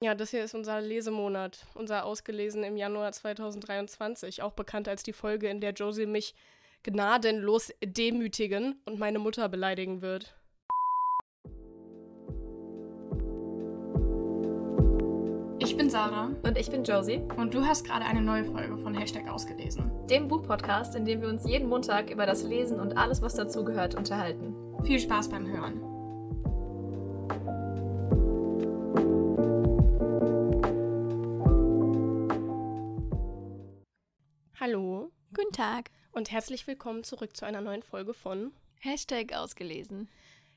Ja, das hier ist unser Lesemonat, unser Ausgelesen im Januar 2023, auch bekannt als die Folge, in der Josie mich gnadenlos demütigen und meine Mutter beleidigen wird. Ich bin Sarah Und ich bin Josie, und du hast gerade eine neue Folge von Hashtag ausgelesen. dem Buchpodcast, in dem wir uns jeden Montag über das Lesen und alles, was dazugehört, unterhalten. Viel Spaß beim Hören. Hallo Guten Tag. und herzlich willkommen zurück zu einer neuen Folge von. Hashtag ausgelesen.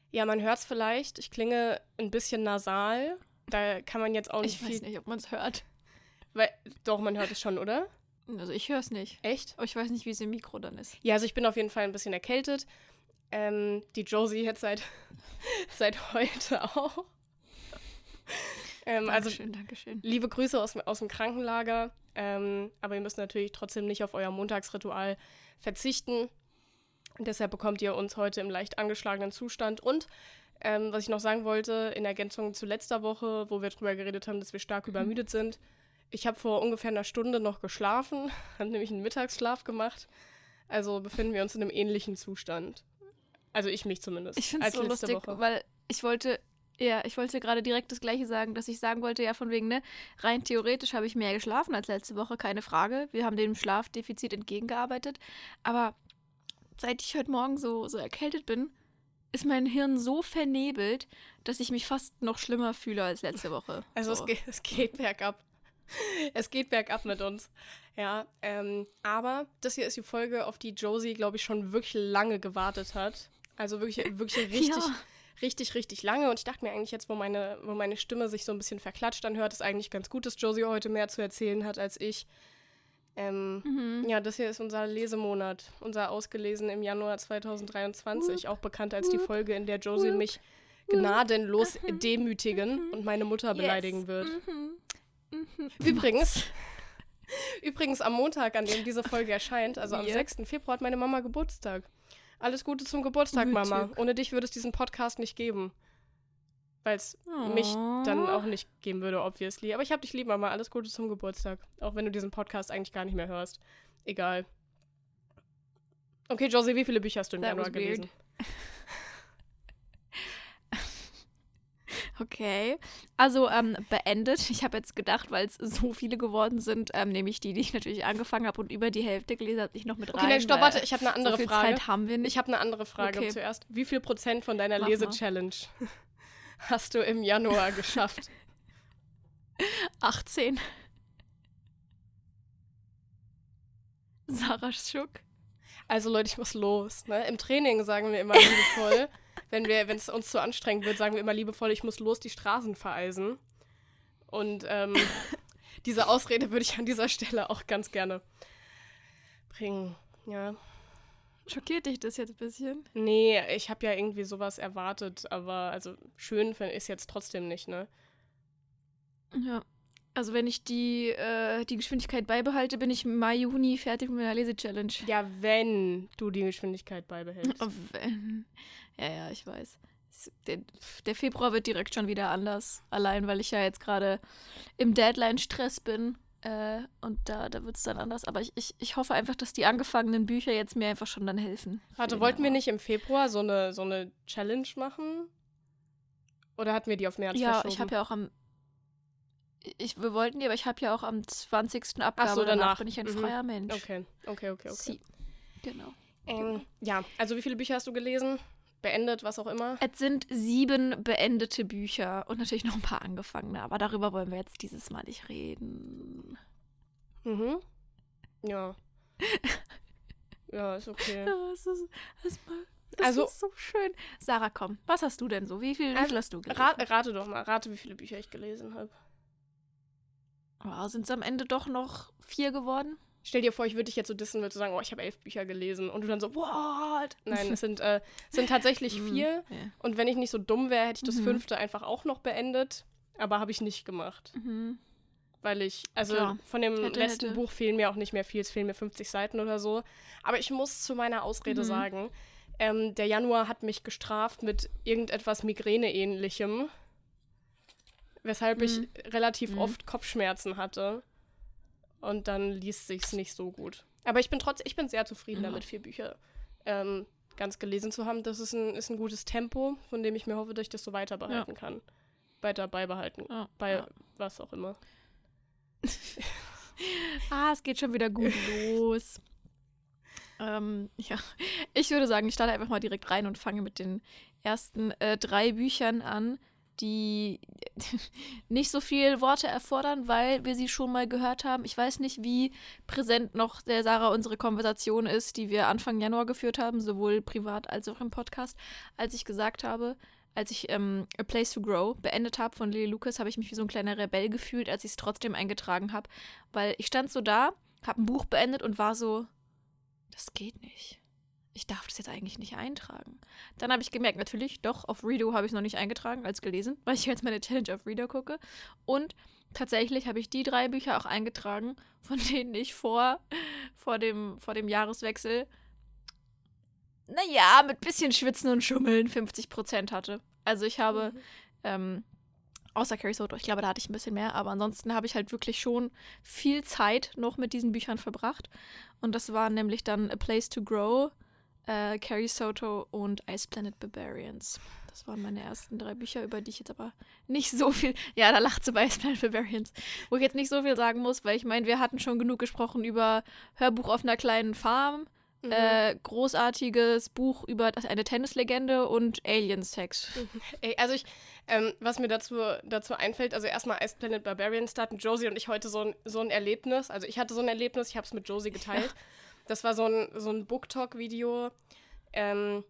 Ja, man hört es vielleicht, ich klinge ein bisschen nasal. Da kann man jetzt auch nicht Ich weiß nicht, ob man es hört. Weil, doch, man hört es schon, oder? Also ich höre es nicht. Echt? Aber ich weiß nicht, wie es im Mikro dann ist. Ja, also ich bin auf jeden Fall ein bisschen erkältet. Ähm, die Josie jetzt seit, seit heute auch. Ähm, also Dankeschön, Dankeschön. liebe Grüße aus, aus dem Krankenlager. Ähm, aber ihr müsst natürlich trotzdem nicht auf euer Montagsritual verzichten. Deshalb bekommt ihr uns heute im leicht angeschlagenen Zustand. Und ähm, was ich noch sagen wollte, in Ergänzung zu letzter Woche, wo wir darüber geredet haben, dass wir stark übermüdet sind. Ich habe vor ungefähr einer Stunde noch geschlafen, habe nämlich einen Mittagsschlaf gemacht. Also befinden wir uns in einem ähnlichen Zustand. Also ich mich zumindest. Ich finde es so lustig, Woche. weil ich wollte, ja, ich wollte gerade direkt das Gleiche sagen, dass ich sagen wollte, ja, von wegen, ne, rein theoretisch habe ich mehr geschlafen als letzte Woche, keine Frage. Wir haben dem Schlafdefizit entgegengearbeitet. Aber seit ich heute Morgen so, so erkältet bin, ist mein Hirn so vernebelt, dass ich mich fast noch schlimmer fühle als letzte Woche. Also so. es, geht, es geht bergab. Es geht bergab mit uns. Ja, ähm, aber das hier ist die Folge, auf die Josie, glaube ich, schon wirklich lange gewartet hat. Also wirklich, wirklich richtig, Ja. Richtig, richtig lange. Und ich dachte mir eigentlich jetzt, wo meine, wo meine Stimme sich so ein bisschen verklatscht anhört, ist eigentlich ganz gut, dass Josie heute mehr zu erzählen hat als ich. Ähm, Mhm. ja, das hier ist unser Lesemonat, unser Ausgelesen im Januar 2023, auch bekannt als die Folge, in der Josie mich gnadenlos demütigen und meine Mutter beleidigen wird. Mhm. Mhm. Übrigens, übrigens am Montag, an dem diese Folge erscheint, also am Ja. 6. Februar, hat meine Mama Geburtstag. Alles Gute zum Geburtstag, Mama. Witzig. Ohne dich würde es diesen Podcast nicht geben. Weil es mich dann auch nicht geben würde, obviously. Aber ich hab dich lieb, Mama. Alles Gute zum Geburtstag. Auch wenn du diesen Podcast eigentlich gar nicht mehr hörst. Egal. Okay, Josie, wie viele Bücher hast du im That Januar gelesen? Okay. Also ähm, beendet. Ich habe jetzt gedacht, weil es so viele geworden sind, ähm, nehme ich die, die ich natürlich angefangen habe und über die Hälfte gelesen habe, ich noch mit rein. Okay, nein, stopp, warte. Ich habe eine andere so viel Frage. Zeit haben wir nicht. Ich habe eine andere Frage Okay. zuerst. Wie viel Prozent von deiner. Lese-Challenge hast du im Januar geschafft? 18. Sarah Schuck. Also Leute, ich muss los. Ne? Im Training sagen wir immer liebevoll, wenn wir, wenn es uns zu anstrengend wird, sagen wir immer liebevoll, ich muss los die Straßen vereisen. Und ähm, diese Ausrede würde ich an dieser Stelle auch ganz gerne bringen. Ja. Schockiert dich das jetzt ein bisschen? Nee, ich habe ja irgendwie sowas erwartet, aber also schön ist jetzt trotzdem nicht, ne? Ja. Also wenn ich die, äh, die Geschwindigkeit beibehalte, bin ich im Mai, Juni fertig mit meiner Lese-Challenge. Ja, wenn du die Geschwindigkeit beibehältst. Oh, wenn. Ja, ja, ich weiß. Der, der Februar wird direkt schon wieder anders. Allein, weil ich ja jetzt gerade im Deadline-Stress bin. Äh, und da, da wird es dann anders. Aber ich, ich, ich hoffe einfach, dass die angefangenen Bücher jetzt mir einfach schon dann helfen. Warte, wollten wir nicht im Februar so eine, so eine Challenge machen? Oder hatten wir die auf März Ja, verschoben? ich habe ja auch am. Ich, wir wollten die, aber ich habe ja auch am 20. Abgabe. Ach so, danach. bin ich ein Mhm. freier Mensch. Okay, okay, okay, okay. Sie. Genau. Ähm, ja, also wie viele Bücher hast du gelesen? Beendet, was auch immer? Es sind sieben beendete Bücher und natürlich noch ein paar angefangene, aber darüber wollen wir jetzt dieses Mal nicht reden. Mhm. Ja. ja, ist okay. Ja, es ist, es ist, mal- es Also- ist so schön. Sarah, komm, was hast du denn so? Wie viel, wie Also, viel hast du gelesen? Rat, rate doch mal, rate, wie viele Bücher ich gelesen habe. Oh, sind es am Ende doch noch vier geworden? Stell dir vor, ich würde dich jetzt so dissen, würde sagen, oh, ich habe elf Bücher gelesen. Und du dann so, what? Nein, es sind, äh, es sind tatsächlich Mm, vier. Ja. Und wenn ich nicht so dumm wäre, hätte ich das Mhm. fünfte einfach auch noch beendet. Aber habe ich nicht gemacht. Mhm. Weil ich, also Klar. von dem Hätte, letzten hätte. Buch fehlen mir auch nicht mehr viel. Es fehlen mir 50 Seiten oder so. Aber ich muss zu meiner Ausrede Mhm. sagen, ähm, der Januar hat mich gestraft mit irgendetwas Migräne-ähnlichem. weshalb ich Mhm. relativ Mhm. oft Kopfschmerzen hatte. Und dann liest sich's nicht so gut. Aber ich bin trotzdem, ich bin sehr zufrieden Ja. damit, vier Bücher ähm, ganz gelesen zu haben. Das ist ein, ist ein gutes Tempo, von dem ich mir hoffe, dass ich das so weiter behalten kann. Weiter beibehalten. Ja, Bei ja. was auch immer. Ah, es geht schon wieder gut los. Ähm, ja, ich würde sagen, ich starte einfach mal direkt rein und fange mit den ersten äh, drei Büchern an, die nicht so viel Worte erfordern, weil wir sie schon mal gehört haben. Ich weiß nicht, wie präsent noch der Sarah unsere Konversation ist, die wir Anfang Januar geführt haben, sowohl privat als auch im Podcast, als ich gesagt habe, als ich ähm, A Place to Grow beendet habe von Lily Lucas, habe ich mich wie so ein kleiner Rebell gefühlt, als ich es trotzdem eingetragen habe, weil ich stand so da, habe ein Buch beendet und war so, das geht nicht. Ich darf das jetzt eigentlich nicht eintragen. Dann habe ich gemerkt, natürlich, doch, auf Redo habe ich es noch nicht eingetragen als gelesen, weil ich jetzt meine Challenge auf Reader gucke. Und tatsächlich habe ich die drei Bücher auch eingetragen, von denen ich vor, vor, dem, vor dem Jahreswechsel, naja, mit bisschen Schwitzen und Schummeln 50% hatte. Also ich habe, ähm, außer Carrie Soto, ich glaube, da hatte ich ein bisschen mehr, aber ansonsten habe ich halt wirklich schon viel Zeit noch mit diesen Büchern verbracht. Und das waren nämlich dann A Place to Grow, äh, Carrie Soto und Ice Planet Barbarians. Das waren meine ersten drei Bücher, über die ich jetzt aber nicht so viel. Ja, da lacht sie bei Ice Planet Barbarians. Wo ich jetzt nicht so viel sagen muss, weil ich meine, wir hatten schon genug gesprochen über Hörbuch auf einer kleinen Farm, Mhm. äh, großartiges Buch über eine Tennislegende und Aliens-Sex. Ey, also ich, ähm, was mir dazu, dazu einfällt, also erstmal Ice Planet Barbarians, da hatten Josie und ich heute so ein, so ein Erlebnis. Also ich hatte so ein Erlebnis, ich habe es mit Josie geteilt. Das war so ein, so ein Book-Talk-Video, ähm,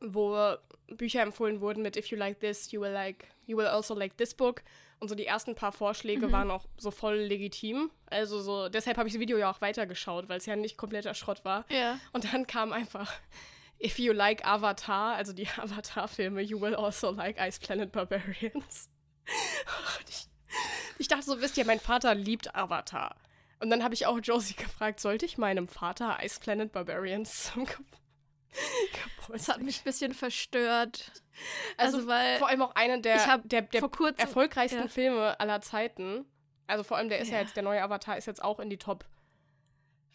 wo Bücher empfohlen wurden mit If you like this, you will like, you will also like this book. Und so die ersten paar Vorschläge waren auch so voll legitim. Also so, deshalb habe ich das Video ja auch weitergeschaut, weil es ja nicht kompletter Schrott war. Ja. Und dann kam einfach, if you like Avatar, also die Avatar-Filme, you will also like Ice Planet Barbarians. Ich, ich dachte so, wisst ihr, mein Vater liebt Avatar. Und dann habe ich auch Josie gefragt, sollte ich meinem Vater Ice Planet Barbarians zum Ge Das Geburtstag? hat mich ein bisschen verstört. Also, Also, weil vor allem auch einer der, der, der vor kurzem erfolgreichsten ja. Filme aller Zeiten. Also vor allem, der ist ja. Ja. jetzt, der neue Avatar ist jetzt auch in die Top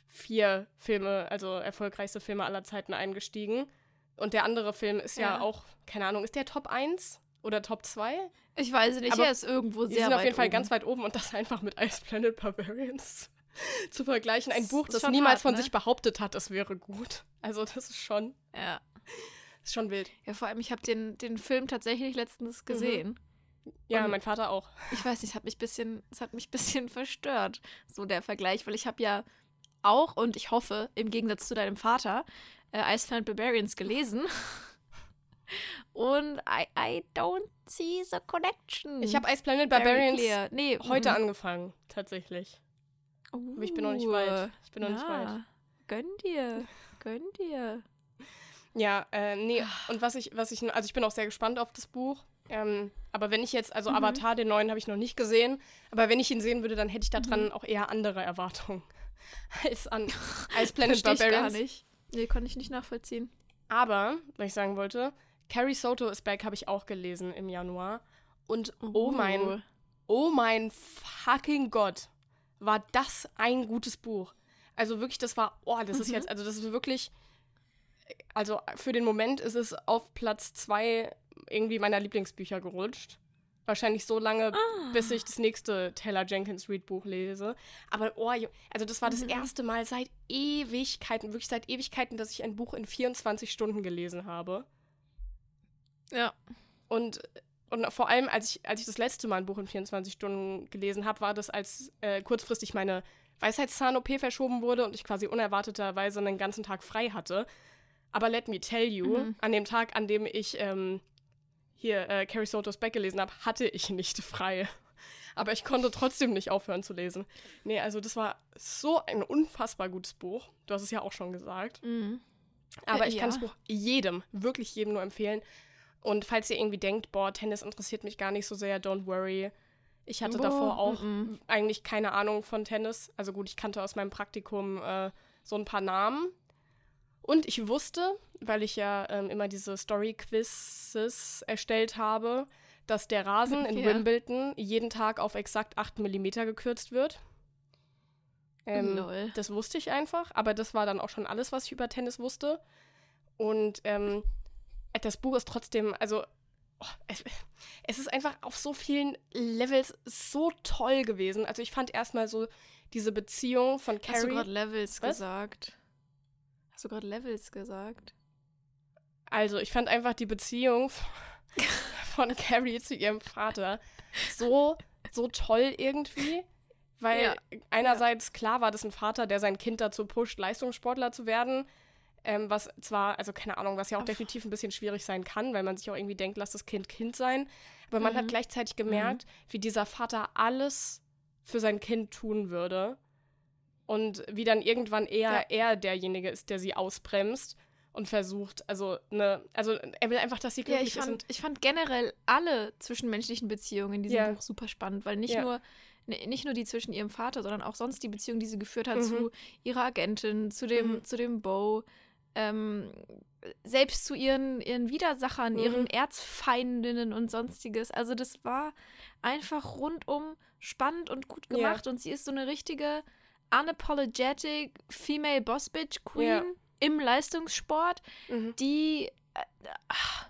vier Filme, also erfolgreichste Filme aller Zeiten eingestiegen. Und der andere Film ist ja, Ja. auch, keine Ahnung, ist der Top 1 oder Top 2? Ich weiß nicht, Aber er ist irgendwo Die sehr sind weit auf jeden Fall oben. ganz weit oben und das einfach mit Ice Planet Barbarians zu vergleichen. Ein Buch, das niemals hart, von ne? sich behauptet hat, es wäre gut. Also das ist schon, Ja. ist schon wild. ja, vor allem, ich habe den, den Film tatsächlich letztens gesehen. Ja, Und- mein Vater auch. Ich weiß nicht, es hat mich bisschen, es hat mich ein bisschen verstört, so der Vergleich, weil ich habe ja auch und ich hoffe, im Gegensatz zu deinem Vater, äh, Ice Planet Barbarians gelesen. Und I, I don't see the connection. Ich habe Ice Planet Barbarians. Nee, heute mhm. angefangen, tatsächlich. Aber ich bin noch nicht Uh, weit. Ich bin noch nicht ja. weit. Gönn dir. Gönn dir. Ja, äh, nee, und was ich, was ich, also ich bin auch sehr gespannt auf das Buch. Ähm, aber wenn ich jetzt, also Mhm. Avatar, den neuen habe ich noch nicht gesehen, aber wenn ich ihn sehen würde, dann hätte ich daran Mhm. auch eher andere Erwartungen als an als Planet Versteh ich gar Barbarians. nicht. Nee, konnte ich nicht nachvollziehen. Aber, was ich sagen wollte, Carrie Soto is Back habe ich auch gelesen im Januar. Und oh mein, Uh. oh mein fucking Gott, war das ein gutes Buch. Also wirklich, das war, oh, das ist Mhm. jetzt, also das ist wirklich, also für den Moment ist es auf Platz zwei irgendwie meiner Lieblingsbücher gerutscht. Wahrscheinlich so lange, Ah. bis ich das nächste Taylor Jenkins Reid Buch lese. Aber, oh, also das war das Mhm. erste Mal seit Ewigkeiten, wirklich seit Ewigkeiten, dass ich ein Buch in 24 Stunden gelesen habe. Ja. Und, und vor allem, als ich, als ich das letzte Mal ein Buch in 24 Stunden gelesen habe, war das, als äh, kurzfristig meine Weisheitszahn-OP verschoben wurde und ich quasi unerwarteterweise einen ganzen Tag frei hatte. Aber let me tell you, Mhm. an dem Tag, an dem ich ähm, hier äh, Carrie Sotos Back gelesen habe, hatte ich nicht frei. Aber ich konnte trotzdem nicht aufhören zu lesen. Nee, also das war so ein unfassbar gutes Buch. Du hast es ja auch schon gesagt. Mhm. Aber Äh, ich kann ja. das Buch jedem, wirklich jedem nur empfehlen. Und falls ihr irgendwie denkt, boah, Tennis interessiert mich gar nicht so sehr, don't worry. Ich hatte Boah, davor auch mhm. eigentlich keine Ahnung von Tennis. Also gut, ich kannte aus meinem Praktikum äh, so ein paar Namen. Und ich wusste, weil ich ja ähm, immer diese Story-Quizzes erstellt habe, dass der Rasen in Ja. Wimbledon jeden Tag auf exakt 8 mm gekürzt wird. Ähm, das wusste ich einfach, aber das war dann auch schon alles, was ich über Tennis wusste. Und ähm, das Buch ist trotzdem, also oh, es, es ist einfach auf so vielen Levels so toll gewesen. Also ich fand erstmal so diese Beziehung von Hast du Carrie. gerade Levels Was? gesagt? Hast du gerade Levels gesagt? Also ich fand einfach die Beziehung von Carrie zu ihrem Vater so, so toll irgendwie. Weil Ja. einerseits klar war das ein Vater, der sein Kind dazu pusht, Leistungssportler zu werden. Ähm, was zwar, also keine Ahnung, was ja auch definitiv ein bisschen schwierig sein kann, weil man sich auch irgendwie denkt, lass das Kind Kind sein. Aber man Mhm. hat gleichzeitig gemerkt, wie dieser Vater alles für sein Kind tun würde. Und wie dann irgendwann eher Ja. er derjenige ist, der sie ausbremst und versucht, also ne, also er will einfach, dass sie Ja, glücklich ich ist. fand, Und, ich fand generell alle zwischenmenschlichen Beziehungen in diesem Ja. Buch super spannend, weil nicht Ja. nur ne- nicht nur die zwischen ihrem Vater, sondern auch sonst die Beziehung, die sie geführt hat Mhm. zu ihrer Agentin, zu dem, Mhm. zu dem Bo, ähm, selbst zu ihren, ihren Widersachern, Mhm. ihren Erzfeindinnen und sonstiges. Also das war einfach rundum spannend und gut Ja. gemacht und sie ist so eine richtige unapologetic Female Boss Bitch Queen Ja. im Leistungssport mhm. die äh, ach,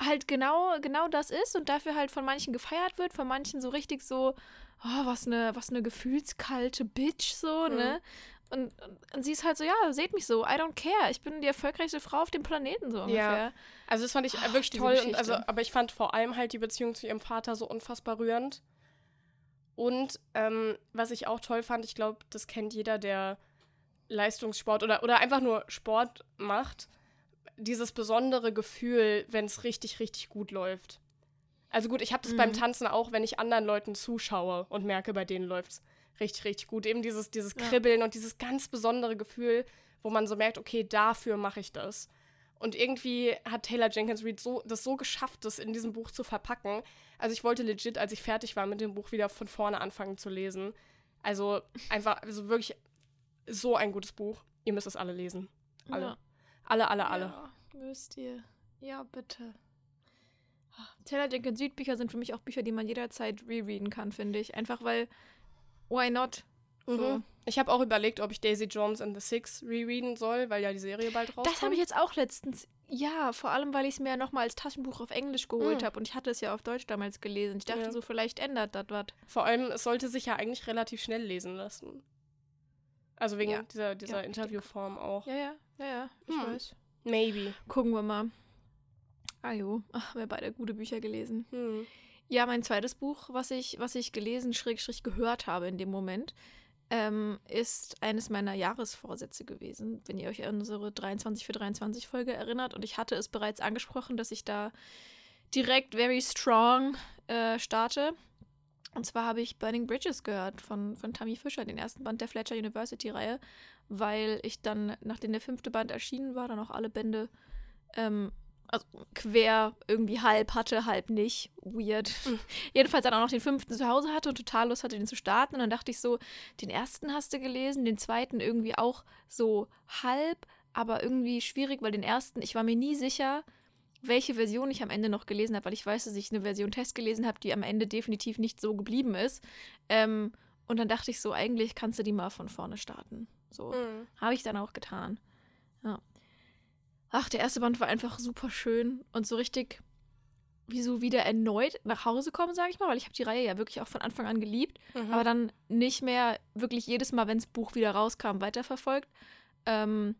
halt genau, genau das ist und dafür halt von manchen gefeiert wird, von manchen so richtig so, oh, was eine, was eine gefühlskalte Bitch, so, Mhm. ne? Und, und, sie ist halt so, ja, seht mich so, I don't care, ich bin die erfolgreichste Frau auf dem Planeten, so ungefähr. Also das fand ich Ach, wirklich toll. Und also, aber ich fand vor allem halt die Beziehung zu ihrem Vater so unfassbar rührend. Und ähm, was ich auch toll fand, ich glaube, das kennt jeder, der Leistungssport oder, oder einfach nur Sport macht, dieses besondere Gefühl, wenn es richtig, richtig gut läuft. Also gut, ich habe das beim Mhm. Tanzen auch, wenn ich anderen Leuten zuschaue und merke, bei denen läuft es richtig, richtig gut. Eben dieses, dieses Ja. Kribbeln und dieses ganz besondere Gefühl, wo man so merkt, okay, dafür mache ich das. Und irgendwie hat Taylor Jenkins Reid so, das so geschafft, das in diesem Buch zu verpacken. Also ich wollte legit, als ich fertig war mit dem Buch, wieder von vorne anfangen zu lesen. Also einfach, also wirklich so ein gutes Buch. Ihr müsst es alle lesen. Alle. Ja. Alle, alle, alle. Ja, müsst ihr. Ja, bitte. Ah, Taylor Jenkins Südbücher sind für mich auch Bücher, die man jederzeit rereaden kann, finde ich. Einfach weil, why not? So. Mhm. Ich habe auch überlegt, ob ich Daisy Jones and the Six rereaden soll, weil ja die Serie bald rauskommt. Das habe ich jetzt auch letztens. Ja, vor allem, weil ich es mir ja nochmal als Taschenbuch auf Englisch geholt Mm. habe und ich hatte es ja auf Deutsch damals gelesen. Ich dachte Ja. so, vielleicht ändert das was. Vor allem, es sollte sich ja eigentlich relativ schnell lesen lassen. Also wegen Ja. dieser, dieser Ja, Interviewform auch. Ja, ja, ja, ja, ich Hm. weiß. Maybe. Gucken wir mal. Ah jo, ach, wir beide gute Bücher gelesen. Hm. Ja, mein zweites Buch, was ich, was ich gelesen, schrägstrich gehört habe in dem Moment, ähm, ist eines meiner Jahresvorsätze gewesen, wenn ihr euch an unsere 23 für 23 Folge erinnert. Und ich hatte es bereits angesprochen, dass ich da direkt very strong äh, starte. Und zwar habe ich Burning Bridges gehört von, von Tammy Fischer, den ersten Band der Fletcher University-Reihe, weil ich dann, nachdem der fünfte Band erschienen war, dann auch alle Bände ähm, also quer irgendwie halb hatte, halb nicht. Weird. Jedenfalls dann auch noch den fünften zu Hause hatte und total Lust hatte, den zu starten. Und dann dachte ich so, den ersten hast du gelesen, den zweiten irgendwie auch so halb, aber irgendwie schwierig, weil den ersten, ich war mir nie sicher, welche Version ich am Ende noch gelesen habe, weil ich weiß, dass ich eine Version Test gelesen habe, die am Ende definitiv nicht so geblieben ist. Ähm, und dann dachte ich so, eigentlich kannst du die mal von vorne starten. So. Hm. Habe ich dann auch getan. Ja. Ach, der erste Band war einfach super schön und so richtig wie so wieder erneut nach Hause kommen, sage ich mal, weil ich habe die Reihe ja wirklich auch von Anfang an geliebt, Mhm. aber dann nicht mehr wirklich jedes Mal, wenn das Buch wieder rauskam, weiterverfolgt. Ähm,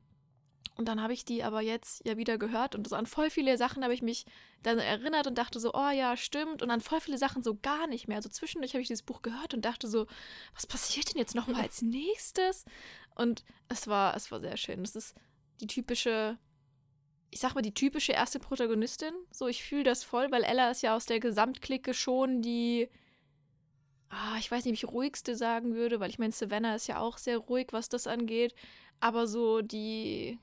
und dann habe ich die aber jetzt ja wieder gehört und so an voll viele Sachen habe ich mich dann erinnert und dachte so, oh ja, stimmt. Und an voll viele Sachen so gar nicht mehr. Also zwischendurch habe ich dieses Buch gehört und dachte so, was passiert denn jetzt nochmal als nächstes? Und es war, es war sehr schön. Das ist die typische, ich sag mal, die typische erste Protagonistin. So, ich fühle das voll, weil Ella ist ja aus der Gesamtklicke schon die, ah, ich weiß nicht, ob ich ruhigste sagen würde, weil ich meine, Savannah ist ja auch sehr ruhig, was das angeht. Aber so die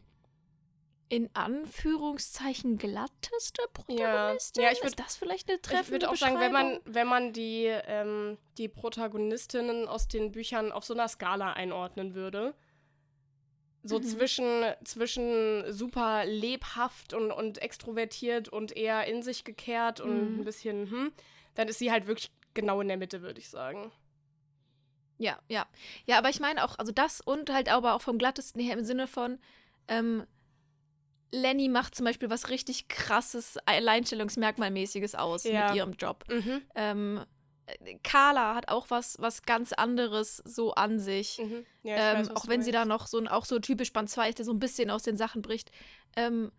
in Anführungszeichen glatteste Protagonistin? Ja, ich würd- ist das vielleicht eine treffende Ich würde auch sagen, wenn man, wenn man die, ähm, die Protagonistinnen aus den Büchern auf so einer Skala einordnen würde, so Mhm. zwischen, zwischen super lebhaft und, und extrovertiert und eher in sich gekehrt und Mhm. ein bisschen, hm, dann ist sie halt wirklich genau in der Mitte, würde ich sagen. Ja, ja. Ja, aber ich meine auch, also das und halt aber auch vom glattesten her im Sinne von, ähm, Lenny macht zum Beispiel was richtig krasses, Alleinstellungsmerkmalmäßiges aus Ja. mit ihrem Job. Mhm. Ähm, äh, Carla hat auch was, was ganz anderes so an sich. Mhm. Ja, ich ähm, weiß, auch wenn sie da noch so ein, auch so typisch Band 2 ist, der so ein bisschen aus den Sachen bricht. Ähm,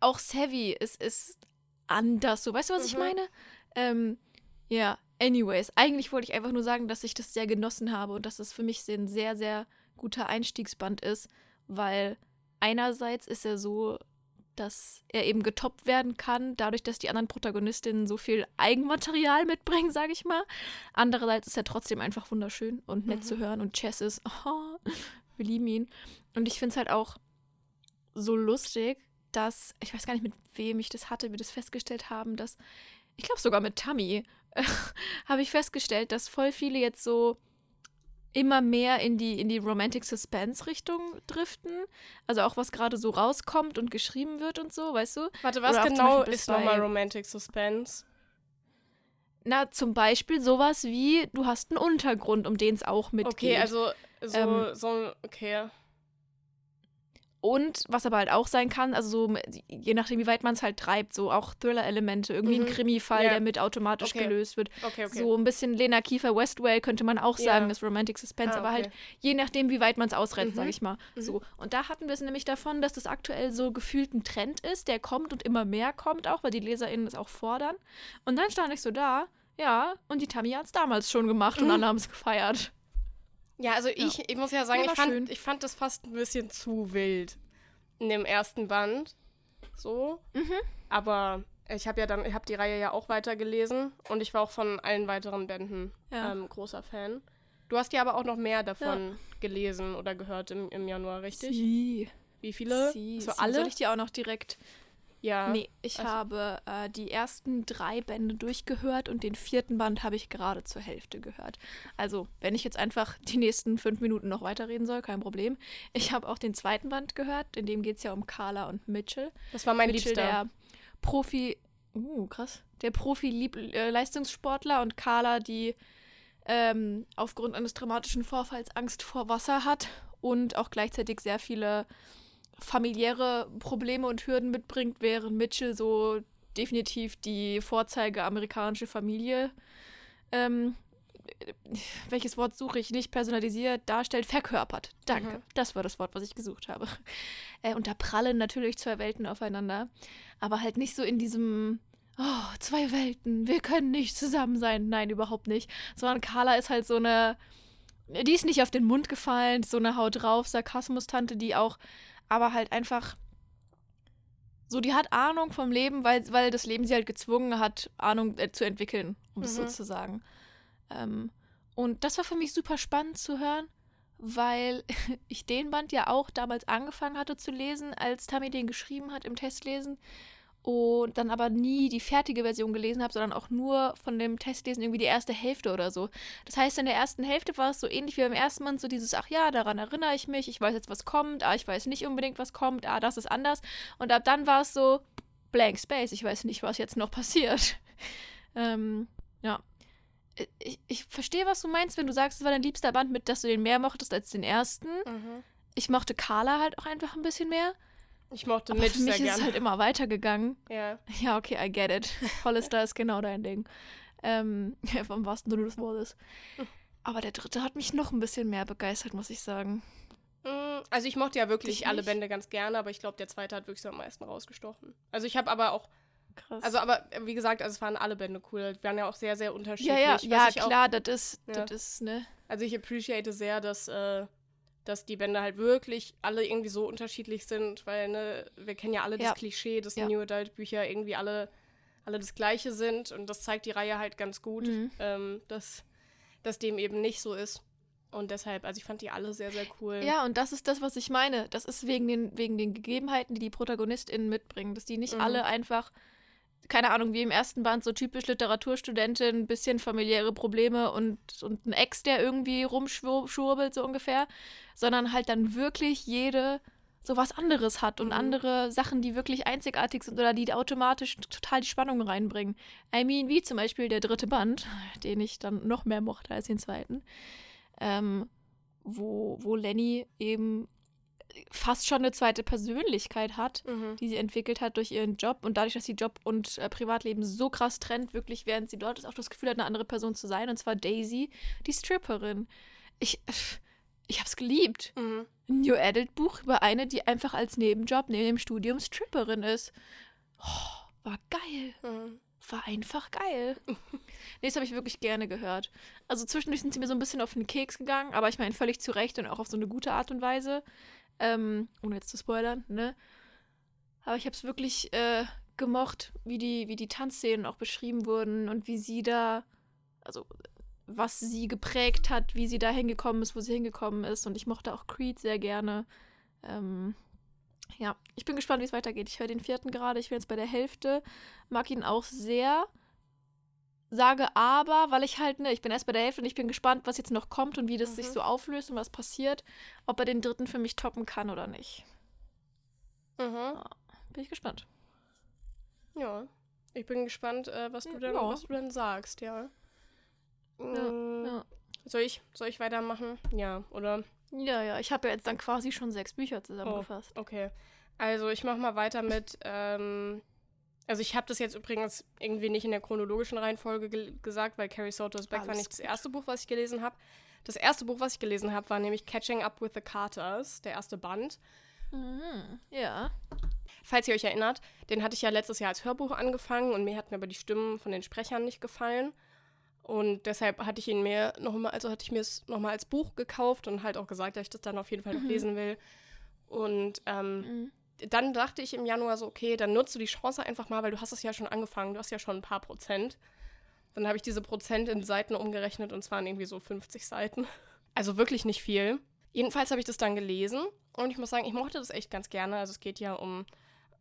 auch Savvy ist, ist anders, so. Weißt du, was ich Mhm. meine? Ähm, ja, anyways. Eigentlich wollte ich einfach nur sagen, dass ich das sehr genossen habe und dass es für mich ein sehr, sehr guter Einstiegsband ist, weil einerseits ist er so, dass er eben getoppt werden kann, dadurch, dass die anderen Protagonistinnen so viel Eigenmaterial mitbringen, sage ich mal. Andererseits ist er trotzdem einfach wunderschön und nett Mhm. zu hören und Chess ist, oh, wir lieben ihn. Und ich finde es halt auch so lustig, dass, ich weiß gar nicht, mit wem ich das hatte, wir das festgestellt haben, dass, ich glaube sogar mit Tammy, habe ich festgestellt, dass voll viele jetzt so immer mehr in die, in die Romantic Suspense Richtung driften. Also auch was gerade so rauskommt und geschrieben wird und so, weißt du? Warte, was genau ist nochmal Romantic Suspense? Na, zum Beispiel sowas wie, du hast einen Untergrund, um den es auch mitgeht. Okay, also so, Ähm, so, okay. Und was aber halt auch sein kann, also so, je nachdem, wie weit man es halt treibt, so auch Thriller-Elemente, irgendwie Mhm. ein Krimi-Fall, Ja. der mit automatisch Okay. gelöst wird. Okay, okay. So ein bisschen Lena Kiefer Westwell könnte man auch sagen, Ja. ist Romantic Suspense, Ah, aber halt je nachdem, wie weit man es ausrennt, Mhm. sag ich mal. Mhm. So. Und da hatten wir es nämlich davon, dass das aktuell so gefühlt ein Trend ist, der kommt und immer mehr kommt auch, weil die LeserInnen es auch fordern. Und dann stand ich so da, ja, und die Tammy hat es damals schon gemacht und Mhm. alle haben es gefeiert. Ja, also ich, ich muss ja sagen, Ja, ich, schön. fand, ich fand das fast ein bisschen zu wild in dem ersten Band. So. Mhm. Aber ich habe ja dann, ich habe die Reihe ja auch weitergelesen und ich war auch von allen weiteren Bänden Ja. ähm, großer Fan. Du hast ja aber auch noch mehr davon gelesen oder gehört im, im Januar, richtig? Sie. Wie viele? Sie, so sie. alle? Soll ich dir auch noch direkt ja. Nee, ich Also- habe äh, die ersten drei Bände durchgehört und den vierten Band habe ich gerade zur Hälfte gehört. Also, wenn ich jetzt einfach die nächsten fünf Minuten noch weiterreden soll, kein Problem. Ich habe auch den zweiten Band gehört, in dem geht es ja um Carla und Mitchell. Das war mein Mitchell, Liebster. der Profi, uh, krass, der Profi-Leistungssportler und Carla, die ähm, aufgrund eines dramatischen Vorfalls Angst vor Wasser hat und auch gleichzeitig sehr viele familiäre Probleme und Hürden mitbringt, während Mitchell so definitiv die Vorzeige amerikanische Familie, ähm, welches Wort suche ich nicht, personalisiert, darstellt, verkörpert. Danke. Mhm. Das war das Wort, was ich gesucht habe. Äh, und da prallen natürlich zwei Welten aufeinander, aber halt nicht so in diesem, oh, zwei Welten, wir können nicht zusammen sein. Nein, überhaupt nicht. Sondern Carla ist halt so eine, die ist nicht auf den Mund gefallen, so eine Haut drauf, Sarkasmus-Tante, die auch, aber halt einfach so, die hat Ahnung vom Leben, weil, weil das Leben sie halt gezwungen hat, Ahnung äh, zu entwickeln, um es so Mhm. zu sagen. Ähm, und das war für mich super spannend zu hören, weil ich den Band ja auch damals angefangen hatte zu lesen, als Tammy den geschrieben hat im Testlesen und dann aber nie die fertige Version gelesen habe, sondern auch nur von dem Testlesen irgendwie die erste Hälfte oder so. Das heißt, in der ersten Hälfte war es so ähnlich wie beim ersten Band, so dieses, ach ja, daran erinnere ich mich, ich weiß jetzt, was kommt, ah, ich weiß nicht unbedingt, was kommt, ah, das ist anders. Und ab dann war es so blank space, ich weiß nicht, was jetzt noch passiert. ähm, ja. Ich, ich verstehe, was du meinst, wenn du sagst, es war dein liebster Band, mit dass du den mehr mochtest als den ersten. Mhm. Ich mochte Carla halt auch einfach ein bisschen mehr. Ich mochte Mitch für mich sehr ist es halt immer weitergegangen. ja. Ja, okay, I get it. Hollister ist genau dein Ding. Ähm, ja, vom wahrsten Sinne des Wortes. Aber der dritte hat mich noch ein bisschen mehr begeistert, muss ich sagen. Mm, Also ich mochte ja wirklich alle nicht? Bände ganz gerne, aber ich glaube, der zweite hat wirklich so am meisten rausgestochen. Also ich habe aber auch, Krass. also aber äh, wie gesagt, also es waren alle Bände cool. Die waren ja auch sehr, sehr unterschiedlich. ja, ja, ja, klar, das ist, das ist, ne? Also ich appreciate sehr, dass, äh, dass die Bände halt wirklich alle irgendwie so unterschiedlich sind, weil ne, wir kennen ja alle Ja. das Klischee, dass Ja. New Adult Bücher irgendwie alle, alle das gleiche sind und das zeigt die Reihe halt ganz gut, Mhm. ähm, dass, dass dem eben nicht so ist. Und deshalb, also ich fand die alle sehr, sehr cool. Ja, und das ist das, was ich meine. Das ist wegen den, wegen den Gegebenheiten, die die ProtagonistInnen mitbringen, dass die nicht Mhm. alle einfach keine Ahnung, wie im ersten Band, so typisch Literaturstudentin, bisschen familiäre Probleme und, und ein Ex, der irgendwie rumschwurbelt, so ungefähr, sondern halt dann wirklich jede so was anderes hat und Mhm. andere Sachen, die wirklich einzigartig sind oder die automatisch total die Spannung reinbringen. I mean, wie zum Beispiel der dritte Band, den ich dann noch mehr mochte als den zweiten, ähm, wo, wo Lenny eben fast schon eine zweite Persönlichkeit hat, Mhm. die sie entwickelt hat durch ihren Job und dadurch, dass sie Job und äh, Privatleben so krass trennt, wirklich, während sie dort ist, auch das Gefühl hat, eine andere Person zu sein, und zwar Daisy, die Stripperin. Ich, ich hab's geliebt. Mhm. Ein New Adult Buch über eine, die einfach als Nebenjob neben dem Studium Stripperin ist. Oh, war geil. Mhm. War einfach geil. nee, das habe ich wirklich gerne gehört. Also zwischendurch sind sie mir so ein bisschen auf den Keks gegangen, aber ich meine völlig zu Recht und auch auf so eine gute Art und Weise. Ähm, ohne jetzt zu spoilern, ne? Aber ich habe es wirklich äh, gemocht, wie die, wie die Tanzszenen auch beschrieben wurden und wie sie da, also was sie geprägt hat, wie sie da hingekommen ist, wo sie hingekommen ist. Und ich mochte auch Creed sehr gerne. Ähm, ja, ich bin gespannt, wie es weitergeht. Ich höre den vierten gerade, ich bin jetzt bei der Hälfte, mag ihn auch sehr. Sage aber, weil ich halt, ne, ich bin erst bei der Hälfte und ich bin gespannt, was jetzt noch kommt und wie das sich Mhm. so auflöst und was passiert, ob er den dritten für mich toppen kann oder nicht. Mhm. Bin ich gespannt. Ja. Ich bin gespannt, äh, was, du Ja. denn, was du denn sagst, ja. Mm, Ja. Soll, ich, soll ich weitermachen? Ja, oder? Ja, ja, ich habe ja jetzt dann quasi schon sechs Bücher zusammengefasst. Okay. Also ich mache mal weiter mit. Ähm, also ich habe das jetzt übrigens irgendwie nicht in der chronologischen Reihenfolge ge gesagt, weil Carrie Soto's Back war Alles nicht das gut. erste Buch, was ich gelesen habe. Das erste Buch, was ich gelesen habe, war nämlich Catching Up with the Carters, der erste Band. Mhm. Ja. Falls ihr euch erinnert, den hatte ich ja letztes Jahr als Hörbuch angefangen und mir hatten aber die Stimmen von den Sprechern nicht gefallen. Und deshalb hatte ich ihn mir nochmal, also hatte ich mir es nochmal als Buch gekauft und halt auch gesagt, dass ich das dann auf jeden Fall noch Mhm. lesen will. Und ähm, Mhm. Dann dachte ich im Januar so, okay, dann nutzt du die Chance einfach mal, weil du hast es ja schon angefangen, du hast ja schon ein paar Prozent. Dann habe ich diese Prozent in Seiten umgerechnet und es waren irgendwie so 50 Seiten. Also wirklich nicht viel. Jedenfalls habe ich das dann gelesen und ich muss sagen, ich mochte das echt ganz gerne. Also es geht ja um,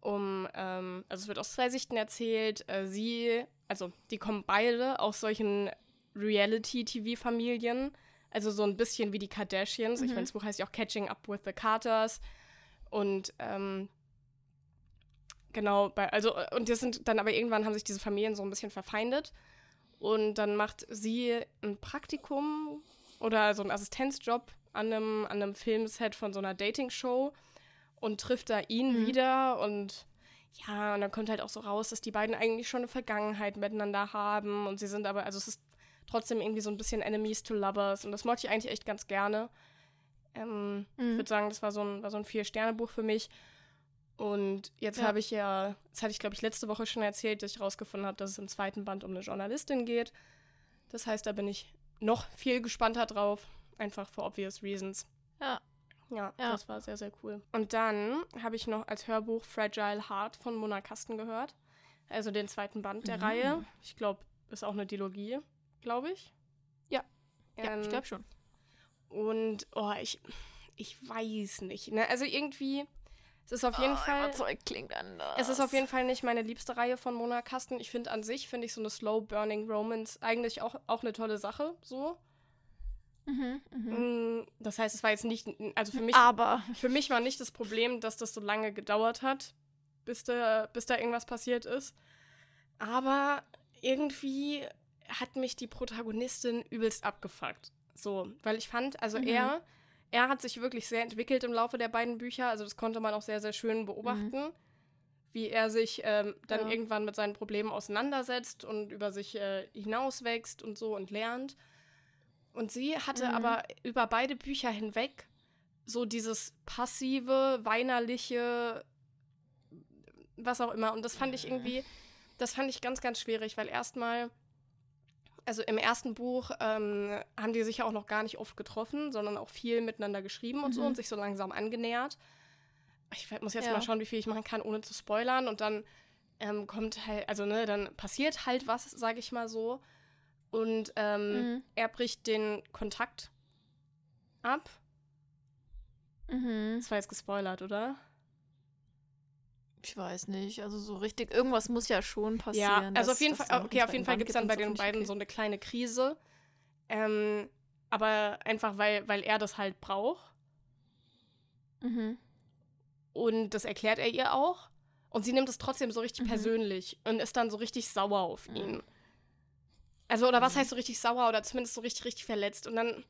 um ähm, also es wird aus zwei Sichten erzählt. Äh, sie, also die kommen beide aus solchen Reality-TV-Familien. Also so ein bisschen wie die Kardashians. Ich Mhm. meine, das Buch heißt ja auch Catching Up with the Carters. Und ähm, genau, bei, also, äh, und das sind dann aber irgendwann haben sich diese Familien so ein bisschen verfeindet. Und dann macht sie ein Praktikum oder so einen Assistenzjob an einem, an einem Filmset von so einer Dating-Show und trifft da ihn Mhm. wieder und ja, und dann kommt halt auch so raus, dass die beiden eigentlich schon eine Vergangenheit miteinander haben und sie sind aber, also es ist trotzdem irgendwie so ein bisschen Enemies to Lovers und das mochte ich eigentlich echt ganz gerne. Ähm, Ich Mhm. würde sagen, das war so ein, war so ein Vier-Sterne-Buch für mich. Und jetzt Ja. habe ich ja, das hatte ich glaube ich letzte Woche schon erzählt, dass ich rausgefunden habe, dass es im zweiten Band um eine Journalistin geht. Das heißt, da bin ich noch viel gespannter drauf, einfach for obvious reasons. Ja. Ja, Ja. das war sehr, sehr cool. Und dann habe ich noch als Hörbuch Fragile Heart von Mona Kasten gehört. Also den zweiten Band der Mhm. Reihe. Ich glaube, ist auch eine Dilogie, glaube ich. Ja. Ja, Ähm, ich glaube schon. Und, oh, ich, ich weiß nicht. Ne? Also irgendwie, es ist auf jeden Fall. Zeug klingt anders. Es ist auf jeden Fall nicht meine liebste Reihe von Mona Kasten. Ich finde an sich, finde ich so eine Slow Burning Romance eigentlich auch, auch eine tolle Sache. So. Mhm, mhm. Mm, Das heißt, es war jetzt nicht, also für mich, Aber. für mich war nicht das Problem, dass das so lange gedauert hat, bis da, bis da irgendwas passiert ist. Aber irgendwie hat mich die Protagonistin übelst abgefuckt. So, weil ich fand, also Mhm. er, er hat sich wirklich sehr entwickelt im Laufe der beiden Bücher. Also das konnte man auch sehr, sehr schön beobachten, wie er sich ähm, dann Ja. irgendwann mit seinen Problemen auseinandersetzt und über sich äh, hinauswächst und so und lernt. Und sie hatte Mhm. aber über beide Bücher hinweg so dieses passive, weinerliche, was auch immer. Und das fand ich irgendwie, das fand ich ganz, ganz schwierig, weil erstmal, also im ersten Buch ähm, haben die sich ja auch noch gar nicht oft getroffen, sondern auch viel miteinander geschrieben und so Mhm. und sich so langsam angenähert. Ich muss jetzt Ja. mal schauen, wie viel ich machen kann, ohne zu spoilern. Und dann ähm, kommt halt, also ne, dann passiert halt was, sage ich mal so. Und ähm, Mhm. er bricht den Kontakt ab. Mhm. Das war jetzt gespoilert, oder? Ich weiß nicht. Also so richtig, irgendwas muss ja schon passieren. Ja, also auf jeden dass Fall, okay, auf jeden Fall gibt es dann bei den beiden okay. so eine kleine Krise. Ähm, aber einfach, weil, weil er das halt braucht. Mhm. Und das erklärt er ihr auch. Und sie nimmt es trotzdem so richtig Mhm. persönlich und ist dann so richtig sauer auf Mhm. ihn. Also, oder was Mhm. heißt so richtig sauer oder zumindest so richtig, richtig verletzt. Und dann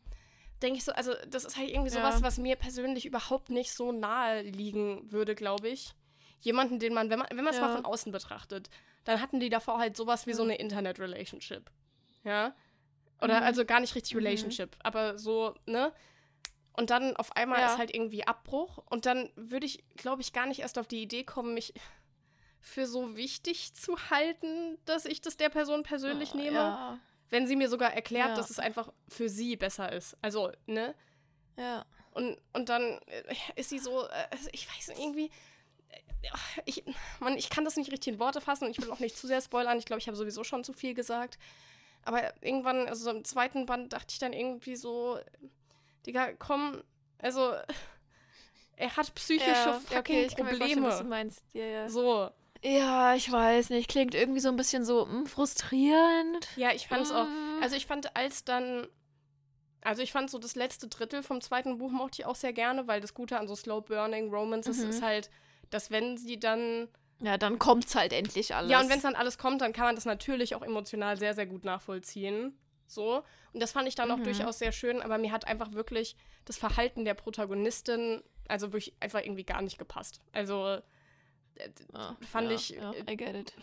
denke ich so, also, das ist halt irgendwie Ja. sowas, was mir persönlich überhaupt nicht so nahe liegen würde, glaube ich. Jemanden, den man, wenn man, wenn man es mal Ja. von außen betrachtet, dann hatten die davor halt sowas wie so eine Internet-Relationship. Ja. Oder Mhm. also gar nicht richtig Mhm. Relationship, aber so, ne? Und dann auf einmal Ja. ist halt irgendwie Abbruch. Und dann würde ich, glaube ich, gar nicht erst auf die Idee kommen, mich für so wichtig zu halten, dass ich das der Person persönlich Ah, nehme. Ja, Wenn sie mir sogar erklärt, Ja. dass es einfach für sie besser ist. Also, ne? ja. Und, und dann äh, ist sie so, äh, also ich weiß nicht, irgendwie. Ich, Mann, ich kann das nicht richtig in Worte fassen und ich will auch nicht zu sehr spoilern. Ich glaube, ich habe sowieso schon zu viel gesagt. Aber irgendwann, also so im zweiten Band, dachte ich dann irgendwie so, Digga, komm, also er hat psychische ja, fucking okay, ich kann mir vorstellen, Probleme. was du meinst. Ja, ja. so. ja, ich weiß nicht. Klingt irgendwie so ein bisschen so mm, frustrierend. Ja, ich fand's auch. Mm. Also ich fand, als dann. Also ich fand so das letzte Drittel vom zweiten Buch mochte ich auch sehr gerne, weil das Gute an so Slow Burning Romances Mhm. ist halt, dass wenn sie dann. Ja, dann kommt's halt endlich alles. Ja, und wenn es dann alles kommt, dann kann man das natürlich auch emotional sehr, sehr gut nachvollziehen. So. Und das fand ich dann auch Mhm. durchaus sehr schön, aber mir hat einfach wirklich das Verhalten der Protagonistin, also wirklich einfach irgendwie gar nicht gepasst. Also. Ah, fand ja, ich, Ja, äh, I get it.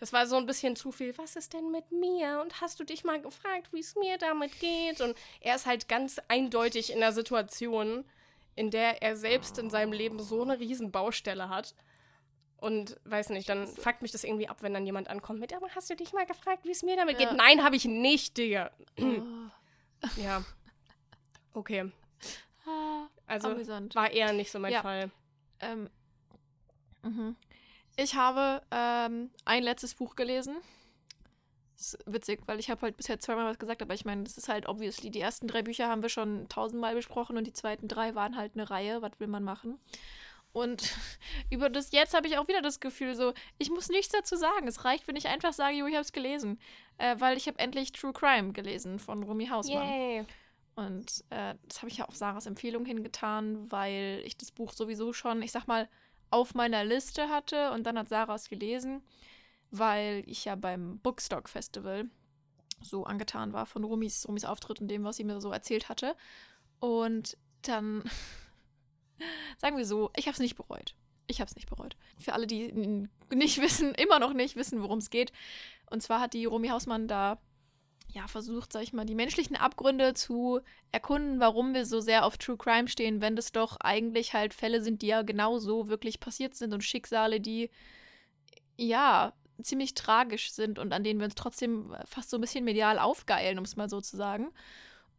Das war so ein bisschen zu viel. Was ist denn mit mir? Und hast du dich mal gefragt, wie es mir damit geht? Und er ist halt ganz eindeutig in der Situation, in der er selbst in seinem Leben so eine riesen Baustelle hat. Und weiß nicht, dann fuckt mich das irgendwie ab, wenn dann jemand ankommt mit, aber hast du dich mal gefragt, wie es mir damit Ja. geht? Nein, habe ich nicht, Digga. Oh. Ja. Okay. Ah, Also amüsant. war eher nicht so mein Ja. Fall. Ähm, mhm. Ich habe ähm, ein letztes Buch gelesen. Das ist witzig, weil ich habe halt bisher zweimal was gesagt, aber ich meine, das ist halt obviously. Die ersten drei Bücher haben wir schon tausendmal besprochen und die zweiten drei waren halt eine Reihe. Was will man machen? Und über das jetzt habe ich auch wieder das Gefühl, so, ich muss nichts dazu sagen. Es reicht, wenn ich einfach sage, jo, ich habe es gelesen. Äh, weil ich habe endlich True Crime gelesen von Rumi Hausmann. Yay. Und äh, das habe ich ja auf Sarahs Empfehlung hingetan, weil ich das Buch sowieso schon, ich sag mal, auf meiner Liste hatte und dann hat Sarah es gelesen, weil ich ja beim Bookstock Festival so angetan war von Rumis, Rumis Auftritt und dem, was sie mir so erzählt hatte. Und dann, sagen wir so, ich habe es nicht bereut. Ich habe es nicht bereut. Für alle, die nicht wissen, immer noch nicht wissen, worum es geht. Und zwar hat die Romy Hausmann da ja, versucht, sag ich mal, die menschlichen Abgründe zu erkunden, warum wir so sehr auf True Crime stehen, wenn das doch eigentlich halt Fälle sind, die ja genau so wirklich passiert sind und Schicksale, die ja ziemlich tragisch sind und an denen wir uns trotzdem fast so ein bisschen medial aufgeilen, um es mal so zu sagen.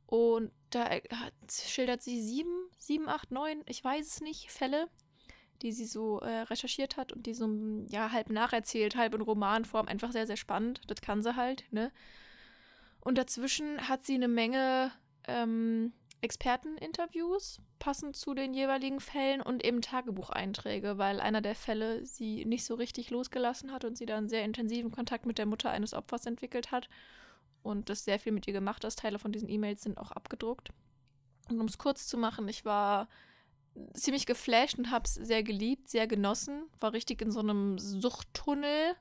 Und da äh, hat, schildert sie sieben, sieben, acht, neun, ich weiß es nicht, Fälle, die sie so äh, recherchiert hat und die so ja halb nacherzählt, halb in Romanform, einfach sehr, sehr spannend. Das kann sie halt, ne? Und dazwischen hat sie eine Menge ähm, Experteninterviews, passend zu den jeweiligen Fällen und eben Tagebucheinträge, weil einer der Fälle sie nicht so richtig losgelassen hat und sie dann sehr intensiven Kontakt mit der Mutter eines Opfers entwickelt hat und das sehr viel mit ihr gemacht hat. Teile von diesen E-Mails sind auch abgedruckt. Und um es kurz zu machen, ich war ziemlich geflasht und habe es sehr geliebt, sehr genossen, war richtig in so einem Suchttunnel.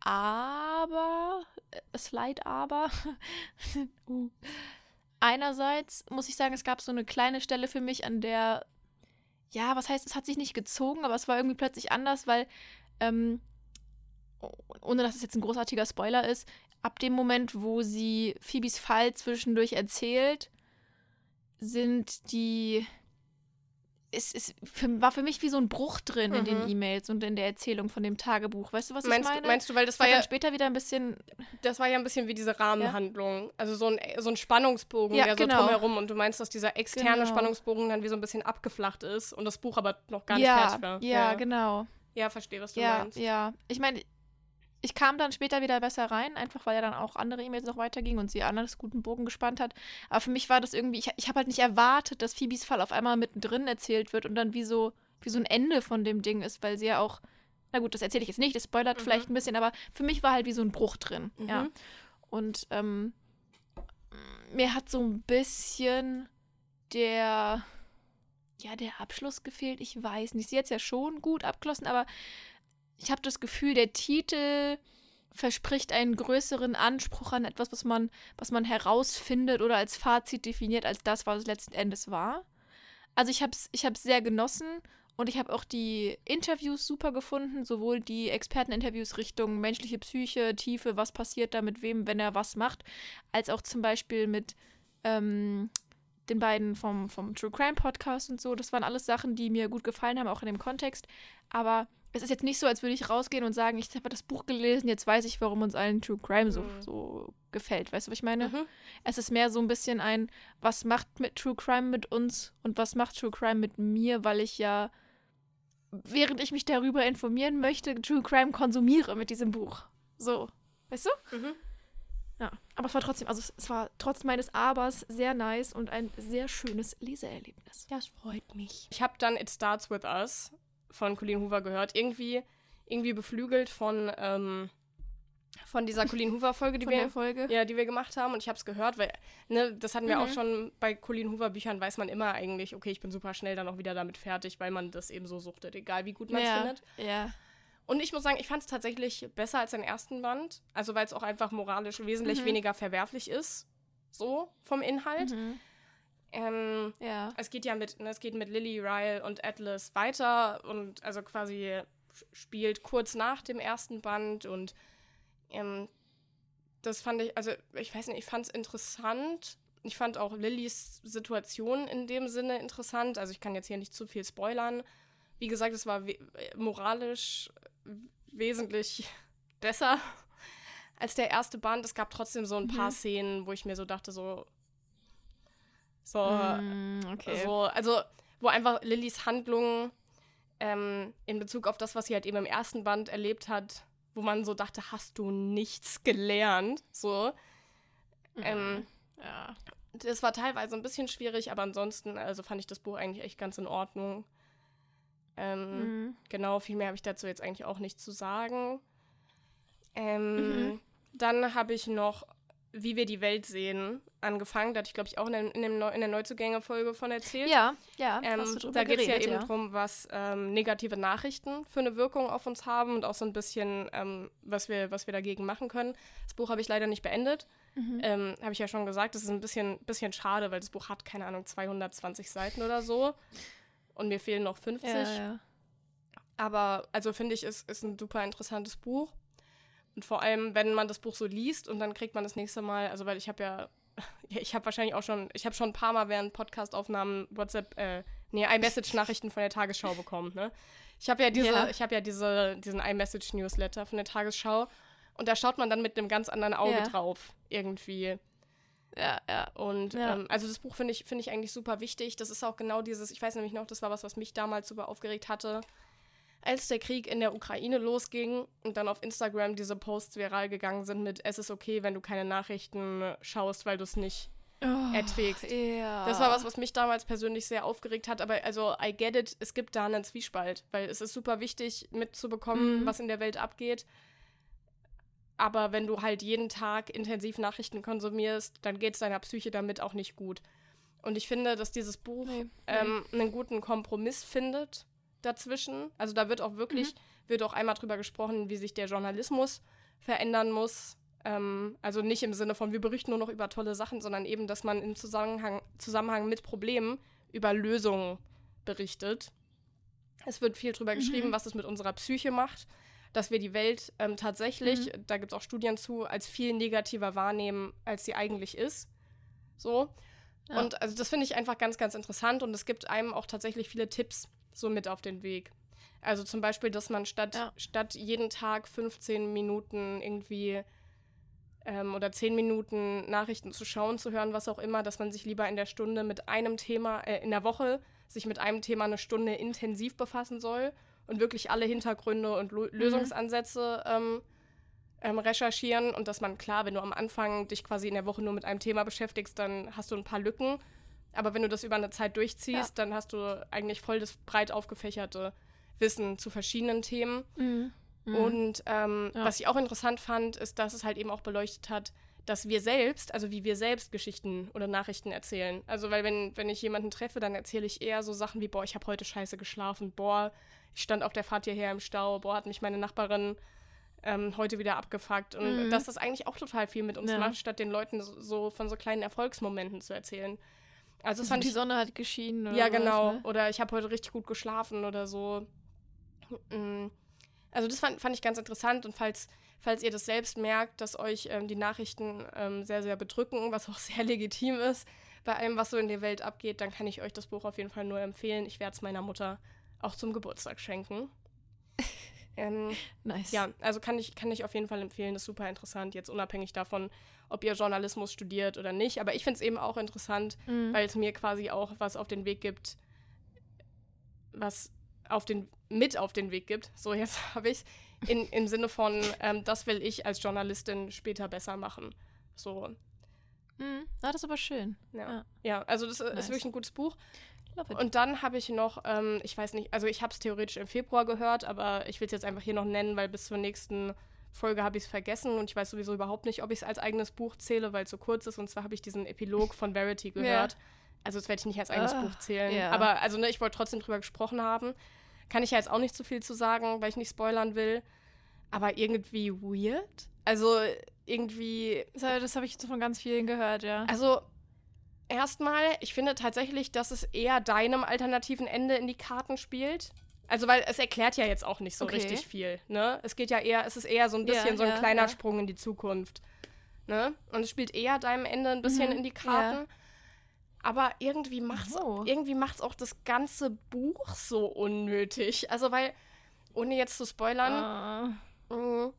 Aber, äh, Slide aber, uh. einerseits muss ich sagen, es gab so eine kleine Stelle für mich, an der, ja, was heißt, es hat sich nicht gezogen, aber es war irgendwie plötzlich anders, weil, ähm, ohne dass es jetzt ein großartiger Spoiler ist, ab dem Moment, wo sie Phoebes Fall zwischendurch erzählt, sind die. Es, es für, war für mich wie so ein Bruch drin in den Mhm. E-Mails und in der Erzählung von dem Tagebuch. Weißt du, was Meinst, ich du, meine? meinst du, weil das das war ja dann später wieder ein bisschen. das war ja ein bisschen wie diese Rahmenhandlung. Also so ein, so ein Spannungsbogen, Ja, der so genau. drumherum. Und du meinst, dass dieser externe Genau. Spannungsbogen dann wie so ein bisschen abgeflacht ist und das Buch aber noch gar nicht ja, fertig war. ja, genau. Ja, verstehe, was du Ja, meinst. ja. Ich meine, ich kam dann später wieder besser rein, einfach weil ja dann auch andere E-Mails noch weitergingen und sie anders guten Bogen gespannt hat. Aber für mich war das irgendwie, ich, ich habe halt nicht erwartet, dass Phoebes Fall auf einmal mittendrin erzählt wird und dann wie so wie so ein Ende von dem Ding ist, weil sie ja auch, na gut, das erzähle ich jetzt nicht, das spoilert Mhm. vielleicht ein bisschen, aber für mich war halt wie so ein Bruch drin. Mhm. Ja. Und ähm, mir hat so ein bisschen der, ja, der Abschluss gefehlt. Ich weiß nicht. Sie hat es ja schon gut abgeschlossen, aber ich habe das Gefühl, der Titel verspricht einen größeren Anspruch an etwas, was man, was man herausfindet oder als Fazit definiert, als das, was es letzten Endes war. Also ich habe es ich hab's sehr genossen und ich habe auch die Interviews super gefunden, sowohl die Experteninterviews Richtung menschliche Psyche, Tiefe, was passiert da mit wem, wenn er was macht, als auch zum Beispiel mit ähm, den beiden vom, vom True Crime Podcast und so. Das waren alles Sachen, die mir gut gefallen haben, auch in dem Kontext. Aber es ist jetzt nicht so, als würde ich rausgehen und sagen, ich habe das Buch gelesen, jetzt weiß ich, warum uns allen True Crime so, Mhm. so gefällt. Weißt du, was ich meine? Mhm. Es ist mehr so ein bisschen ein, was macht mit True Crime mit uns und was macht True Crime mit mir, weil ich ja, während ich mich darüber informieren möchte, True Crime konsumiere mit diesem Buch. So. Weißt du? Mhm. Ja. Aber es war trotzdem, also es, es war trotz meines Abers sehr nice und ein sehr schönes Leseerlebnis. Das freut mich. Ich habe dann It Starts With Us von Colleen Hoover gehört. Irgendwie, irgendwie beflügelt von, ähm, von dieser Colleen Hoover-Folge, die wir Folge. ja, die wir gemacht haben und ich habe es gehört, weil, ne, das hatten wir Mhm. auch schon bei Colleen Hoover Büchern, weiß man immer eigentlich, okay, ich bin super schnell dann auch wieder damit fertig, weil man das eben so suchtet, egal wie gut man es ja. findet. Ja. Und ich muss sagen, ich fand es tatsächlich besser als den ersten Band, also weil es auch einfach moralisch wesentlich Mhm. weniger verwerflich ist, so vom Inhalt. Mhm. Ähm, Ja. es geht ja mit, ne, es geht mit Lily, Ryle und Atlas weiter und also quasi spielt kurz nach dem ersten Band und ähm, das fand ich, also ich weiß nicht, ich fand es interessant. Ich fand auch Lillys Situation in dem Sinne interessant. Also ich kann jetzt hier nicht zu viel spoilern. Wie gesagt, es war we moralisch wesentlich besser als der erste Band. Es gab trotzdem so ein paar Mhm. Szenen, wo ich mir so dachte, so, so, Mm, okay. so, also, wo einfach Lillys Handlung ähm, in Bezug auf das, was sie halt eben im ersten Band erlebt hat, wo man so dachte, hast du nichts gelernt? So. Ähm, Mhm. ja. das war teilweise ein bisschen schwierig, aber ansonsten, also fand ich das Buch eigentlich echt ganz in Ordnung. Ähm, Mhm. Genau, viel mehr habe ich dazu jetzt eigentlich auch nicht zu sagen. Ähm, Mhm. Dann habe ich noch Wie wir die Welt sehen angefangen. Da hatte ich, glaube ich, auch in, dem, in, dem Neu in der Neuzugänge-Folge von erzählt. Ja, ja. Ähm, da geht es ja eben darum, was ähm, negative Nachrichten für eine Wirkung auf uns haben und auch so ein bisschen, ähm, was, wir, was wir dagegen machen können. Das Buch habe ich leider nicht beendet. Mhm. Ähm, habe ich ja schon gesagt, das ist ein bisschen, bisschen schade, weil das Buch hat, keine Ahnung, 220 Seiten oder so. Und mir fehlen noch 50. Ja, ja. Aber also finde ich, ist, ist ein super interessantes Buch. Und vor allem, wenn man das Buch so liest und dann kriegt man das nächste Mal, also weil ich habe ja, ich habe wahrscheinlich auch schon, ich habe schon ein paar Mal während Podcastaufnahmen WhatsApp, äh, nee, iMessage-Nachrichten von der Tagesschau bekommen, ne? Ich habe ja diese, Ja. ich habe ja diese, diesen iMessage-Newsletter von der Tagesschau und da schaut man dann mit einem ganz anderen Auge Ja. drauf, irgendwie. ja, ja. Und Ja. ähm, also das Buch finde ich, finde ich eigentlich super wichtig. Das ist auch genau dieses, ich weiß nämlich noch, das war was, was mich damals super aufgeregt hatte. Als der Krieg in der Ukraine losging und dann auf Instagram diese Posts viral gegangen sind mit Es ist okay, wenn du keine Nachrichten schaust, weil du es nicht erträgst. Oh, Ja. Das war was, was mich damals persönlich sehr aufgeregt hat, aber also I get it, es gibt da einen Zwiespalt, weil es ist super wichtig mitzubekommen, Mhm. was in der Welt abgeht. Aber wenn du halt jeden Tag intensiv Nachrichten konsumierst, dann geht es deiner Psyche damit auch nicht gut. Und ich finde, dass dieses Buch Nee, nee. ähm, einen guten Kompromiss findet dazwischen. Also da wird auch wirklich, wird auch einmal drüber gesprochen, wie sich der Journalismus verändern muss. Ähm, also nicht im Sinne von, wir berichten nur noch über tolle Sachen, sondern eben, dass man im Zusammenhang, Zusammenhang mit Problemen über Lösungen berichtet. Es wird viel drüber geschrieben, was es mit unserer Psyche macht, dass wir die Welt ähm, tatsächlich, da gibt es auch Studien zu, als viel negativer wahrnehmen, als sie eigentlich ist. So. Ja. Und also das finde ich einfach ganz, ganz interessant und es gibt einem auch tatsächlich viele Tipps so mit auf den Weg. Also zum Beispiel, dass man statt, Ja. statt jeden Tag 15 Minuten irgendwie ähm, oder 10 Minuten Nachrichten zu schauen, zu hören, was auch immer, dass man sich lieber in der Stunde mit einem Thema, äh, in der Woche sich mit einem Thema eine Stunde intensiv befassen soll und wirklich alle Hintergründe und Lo Lösungsansätze ähm, ähm, recherchieren und dass man, klar, wenn du am Anfang dich quasi in der Woche nur mit einem Thema beschäftigst, dann hast du ein paar Lücken. Aber wenn du das über eine Zeit durchziehst, dann hast du eigentlich voll das breit aufgefächerte Wissen zu verschiedenen Themen. Mhm. Mhm. Und ähm, Ja. was ich auch interessant fand, ist, dass es halt eben auch beleuchtet hat, dass wir selbst, also wie wir selbst Geschichten oder Nachrichten erzählen. Also, weil wenn, wenn ich jemanden treffe, dann erzähle ich eher so Sachen wie, boah, ich habe heute scheiße geschlafen, boah, ich stand auf der Fahrt hierher im Stau, boah, hat mich meine Nachbarin ähm, heute wieder abgefuckt. Und Mhm. dass das eigentlich auch total viel mit uns Ja. macht, statt den Leuten so, so von so kleinen Erfolgsmomenten zu erzählen. Also, das fand die ich Sonne hat geschienen. Oder ja, genau. Ne? Oder ich habe heute richtig gut geschlafen oder so. Mm. Also das fand, fand ich ganz interessant und falls, falls ihr das selbst merkt, dass euch ähm, die Nachrichten ähm, sehr, sehr bedrücken, was auch sehr legitim ist, bei allem, was so in der Welt abgeht, dann kann ich euch das Buch auf jeden Fall nur empfehlen. Ich werde es meiner Mutter auch zum Geburtstag schenken. Ähm, Nice. ja, also kann ich, kann ich auf jeden Fall empfehlen, das ist super interessant, jetzt unabhängig davon, ob ihr Journalismus studiert oder nicht. Aber ich finde es eben auch interessant, Mhm. weil es mir quasi auch was auf den Weg gibt, was auf den, mit auf den Weg gibt. So, jetzt habe ich in im Sinne von, ähm, das will ich als Journalistin später besser machen. So, Mhm. Ah, das ist aber schön. ja. Ja. Ja, also das Nice. ist wirklich ein gutes Buch. Und dann habe ich noch, ähm, ich weiß nicht, also ich habe es theoretisch im Februar gehört, aber ich will es jetzt einfach hier noch nennen, weil bis zur nächsten Folge habe ich es vergessen und ich weiß sowieso überhaupt nicht, ob ich es als eigenes Buch zähle, weil es so kurz ist. Und zwar habe ich diesen Epilog von Verity gehört. Also das werde ich nicht als eigenes Ah, Buch zählen. ja. Aber also ne, ich wollte trotzdem drüber gesprochen haben. Kann ich ja jetzt auch nicht so viel zu sagen, weil ich nicht spoilern will. Aber irgendwie weird. Also irgendwie Das, das habe ich jetzt von ganz vielen gehört, ja. also, erstmal, ich finde tatsächlich, dass es eher deinem alternativen Ende in die Karten spielt. Also, weil es erklärt ja jetzt auch nicht so Okay. richtig viel, ne? Es geht ja eher, es ist eher so ein Ja, bisschen so ein ja, kleiner ja. Sprung in die Zukunft, ne? Und es spielt eher deinem Ende ein bisschen Mhm, in die Karten. Aber irgendwie macht's, so. irgendwie macht's auch das ganze Buch so unnötig. Also, weil, ohne jetzt zu spoilern, Ah. Mhm.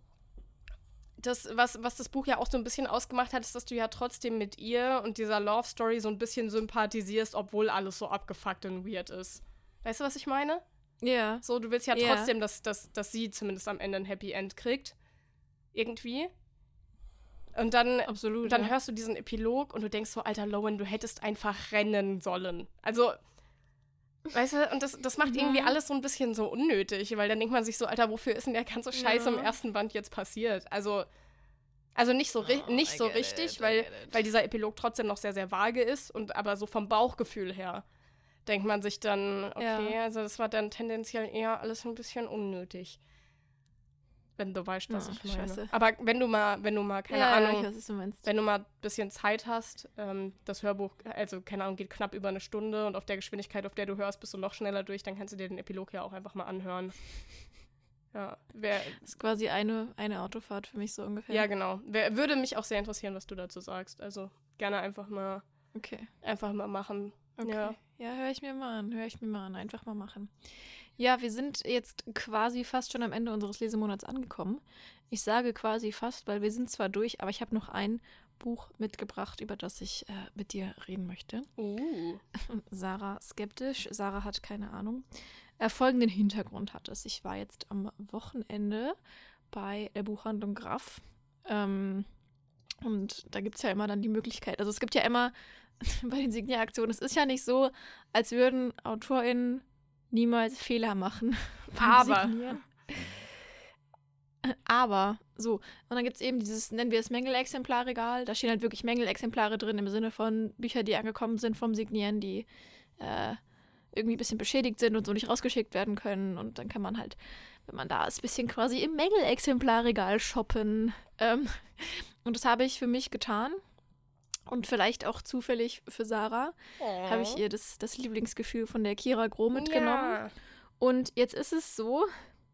Das, was, was das Buch ja auch so ein bisschen ausgemacht hat, ist, dass du ja trotzdem mit ihr und dieser Love Story so ein bisschen sympathisierst, obwohl alles so abgefuckt und weird ist. Weißt du, was ich meine? Ja. So, du willst ja Ja. trotzdem, dass, dass, dass sie zumindest am Ende ein Happy End kriegt. Irgendwie. Und dann, Absolut. dann ja. hörst du diesen Epilog und du denkst so, alter Lowen, du hättest einfach rennen sollen. Also, weißt du, und das, das macht Mhm. irgendwie alles so ein bisschen so unnötig, weil dann denkt man sich so, alter, wofür ist denn der ganze Scheiß im Ja. ersten Band jetzt passiert? Also, also nicht so, Oh, nicht so richtig, it, weil, weil dieser Epilog trotzdem noch sehr, sehr vage ist und aber so vom Bauchgefühl her denkt man sich dann, okay, Ja. also das war dann tendenziell eher alles ein bisschen unnötig. Wenn du weißt, was Ja, ich meine. scheiße. Aber wenn du mal, wenn du mal, keine ja, Ahnung, Ja, weiß, du wenn du mal ein bisschen Zeit hast, ähm, das Hörbuch, also keine Ahnung, geht knapp über eine Stunde und auf der Geschwindigkeit, auf der du hörst, bist du noch schneller durch, dann kannst du dir den Epilog ja auch einfach mal anhören. Ja, wer, Das ist quasi eine, eine Autofahrt für mich so ungefähr. ja genau. Wer, würde mich auch sehr interessieren, was du dazu sagst. Also gerne einfach mal, Okay. einfach mal machen. Okay. Ja. Ja, höre ich mir mal an, höre ich mir mal an. Einfach mal machen. Ja, wir sind jetzt quasi fast schon am Ende unseres Lesemonats angekommen. Ich sage quasi fast, weil wir sind zwar durch, aber ich habe noch ein Buch mitgebracht, über das ich äh, mit dir reden möchte. Uh. Sarah skeptisch. Sarah hat keine Ahnung. Äh, folgenden Hintergrund hat es. Ich war jetzt am Wochenende bei der Buchhandlung Graf. Ähm, und da gibt es ja immer dann die Möglichkeit. Also es gibt ja immer bei den Signieraktionen, es ist ja nicht so, als würden AutorInnen niemals Fehler machen. Aber. Signieren. Aber, so. Und dann gibt es eben dieses, nennen wir es Mängelexemplarregal. Da stehen halt wirklich Mängelexemplare drin im Sinne von Bücher, die angekommen sind vom Signieren, die äh, irgendwie ein bisschen beschädigt sind und so nicht rausgeschickt werden können. Und dann kann man halt, wenn man da ist, ein bisschen quasi im Mängelexemplarregal shoppen. Ähm, und das habe ich für mich getan. Und vielleicht auch zufällig für Sarah habe ich ihr das, das Lieblingsgefühl von der Kira Groh mitgenommen. Ja. Und jetzt ist es so,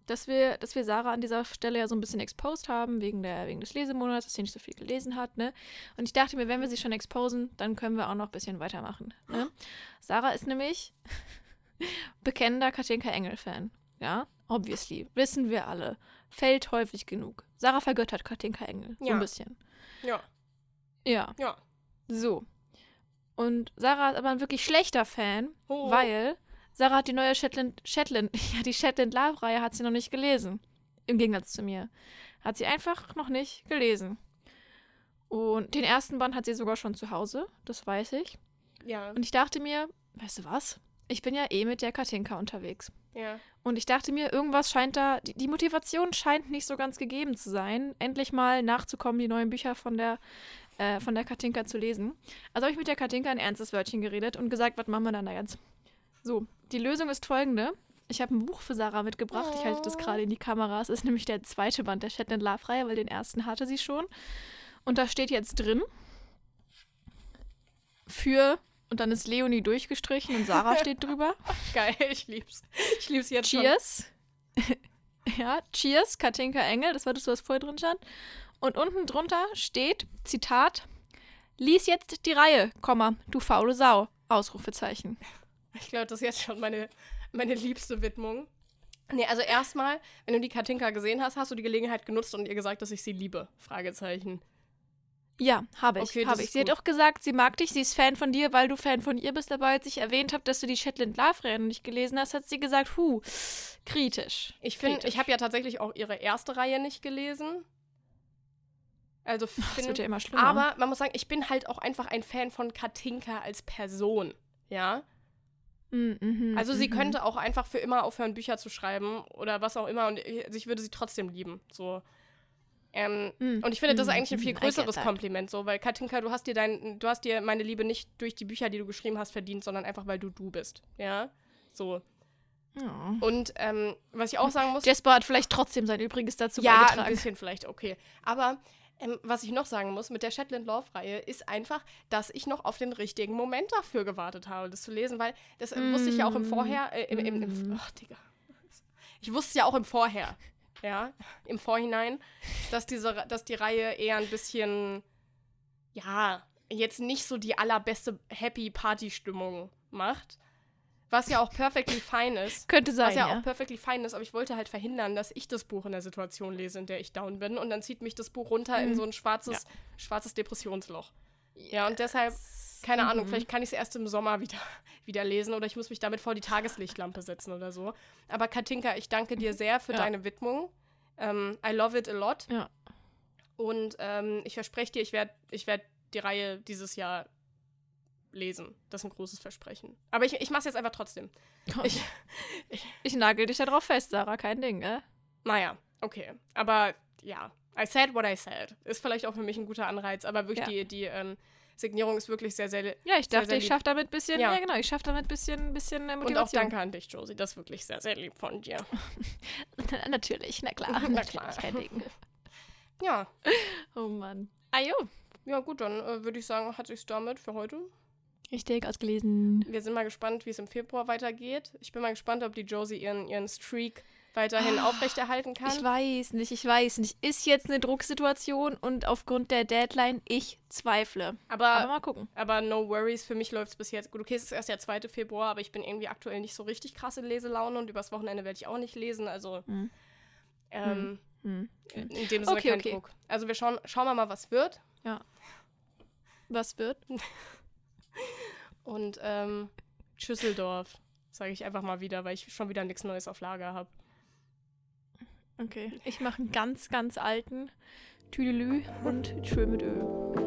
dass wir, dass wir Sarah an dieser Stelle ja so ein bisschen exposed haben, wegen, der, wegen des Lesemonats, dass sie nicht so viel gelesen hat, ne? Und ich dachte mir, wenn wir sie schon exposen, dann können wir auch noch ein bisschen weitermachen. Ne? Sarah ist nämlich bekennender Katinka Engel-Fan. Ja, obviously. Wissen wir alle. Fällt häufig genug. Sarah vergöttert Katinka Engel. So Ja. ein bisschen. Ja. Ja. Ja. So. Und Sarah ist aber ein wirklich schlechter Fan, Oh. weil Sarah hat die neue Shetland, Shetland, ja, die Shetland Love-Reihe hat sie noch nicht gelesen. Im Gegensatz zu mir. Hat sie einfach noch nicht gelesen. Und den ersten Band hat sie sogar schon zu Hause, das weiß ich. Ja, Und ich dachte mir, weißt du was? Ich bin ja eh mit der Katinka unterwegs. ja. Und ich dachte mir, irgendwas scheint da, die, die Motivation scheint nicht so ganz gegeben zu sein, endlich mal nachzukommen, die neuen Bücher von der, äh, von der Katinka zu lesen. Also habe ich mit der Katinka ein ernstes Wörtchen geredet und gesagt, was machen wir dann da jetzt? So, die Lösung ist folgende. Ich habe ein Buch für Sarah mitgebracht. Ich halte das gerade in die Kamera. Es ist nämlich der zweite Band der Shetland Love-Reihe, weil den ersten hatte sie schon. Und da steht jetzt drin, für, und dann ist Leonie durchgestrichen und Sarah steht drüber. Geil, ich lieb's. Ich lieb's jetzt schon. Cheers. ja, Cheers, Katinka Engel, das war das, was vorher drin stand. Und unten drunter steht, Zitat, lies jetzt die Reihe, Komma, du faule Sau, Ausrufezeichen. Ich glaube, das ist jetzt schon meine, meine liebste Widmung. Nee, also erstmal, wenn du die Katinka gesehen hast, hast du die Gelegenheit genutzt und ihr gesagt, dass ich sie liebe. Fragezeichen. Ja, habe ich, Okay, habe ich. Sie hat gut. auch gesagt, sie mag dich, sie ist Fan von dir, weil du Fan von ihr bist, aber als ich erwähnt habe, dass du die Shetland Love-Reihe noch nicht gelesen hast, hat sie gesagt, hu, kritisch. Ich finde, ich habe ja tatsächlich auch ihre erste Reihe nicht gelesen. Also Das find, wird ja immer schlimmer. aber man muss sagen, ich bin halt auch einfach ein Fan von Katinka als Person. Ja. Mm, mhm, Also sie mhm. könnte auch einfach für immer aufhören, Bücher zu schreiben oder was auch immer und ich, also ich würde sie trotzdem lieben. So. Ähm, Mm, und ich finde, das ist mm, eigentlich ein mm, viel größeres. Kompliment, so, weil Katinka, du hast dir dein, du hast dir meine Liebe nicht durch die Bücher, die du geschrieben hast, verdient, sondern einfach, weil du du bist. Ja. So. Ja. Und ähm, was ich auch sagen muss. Jasper hat vielleicht trotzdem sein Übriges dazu ja, ein beigetragen. bisschen vielleicht, okay. Aber ähm, was ich noch sagen muss mit der Shetland Love-Reihe ist einfach, dass ich noch auf den richtigen Moment dafür gewartet habe, das zu lesen, weil das äh, wusste ich ja auch im Mm. Vorher, äh, im, im, im, Mm. ach, Digga. Ich wusste ja auch im Vorher, ja, im Vorhinein, dass diese, dass die Reihe eher ein bisschen, ja, jetzt nicht so die allerbeste Happy-Party-Stimmung macht. Was ja auch perfectly fine ist. Könnte sein, Was ja, ja. auch perfectly fine ist, aber ich wollte halt verhindern, dass ich das Buch in der Situation lese, in der ich down bin. Und dann zieht mich das Buch runter in Mhm. so ein schwarzes, schwarzes Depressionsloch. Ja, und deshalb, keine Ahnung, Mhm. vielleicht kann ich es erst im Sommer wieder, wieder lesen oder ich muss mich damit vor die Tageslichtlampe setzen oder so. Aber Katinka, ich danke dir sehr für Ja. deine Widmung. Ähm, I love it a lot. Ja. Und ähm, ich verspreche dir, ich werde ich werd die Reihe dieses Jahr lesen. Das ist ein großes Versprechen. Aber ich, ich mache es jetzt einfach trotzdem. Ich, Ich nagel dich da drauf fest, Sarah, kein Ding, äh? Naja, okay. Aber ja, I said what I said. Ist vielleicht auch für mich ein guter Anreiz, aber wirklich Ja. die, die ähm, Signierung ist wirklich sehr, sehr. Ja, ich dachte, sehr ich schaffe damit ein bisschen, ja. Ja. genau, ich schaffe damit ein bisschen, bisschen äh, Und Motivation. auch danke an dich, Josie. Das ist wirklich sehr, sehr lieb von dir. natürlich, na klar, Na klar. kein Ding. Ja, Oh Mann. Ajo. ja gut, dann äh, würde ich sagen, hat sich's damit für heute. Richtig ausgelesen. Wir sind mal gespannt, wie es im Februar weitergeht. Ich bin mal gespannt, ob die Josie ihren, ihren Streak weiterhin aufrechterhalten kann. Ich weiß nicht, ich weiß nicht. Ist jetzt eine Drucksituation und aufgrund der Deadline, ich zweifle. Aber aber, mal gucken. aber no worries, für mich läuft es bis jetzt gut. Okay, es ist erst der 2. Februar, aber ich bin irgendwie aktuell nicht so richtig krass in Leselaune und übers Wochenende werde ich auch nicht lesen. Also Hm. ähm, Hm. in dem Sinne Okay, kein okay. Druck. Also wir schauen, schauen wir mal, was wird. Was wird? Und ähm, Schüsseldorf, sage ich einfach mal wieder, weil ich schon wieder nichts Neues auf Lager habe. Okay. Ich mache einen ganz, ganz alten Tüdelü und Tschö mit Ö.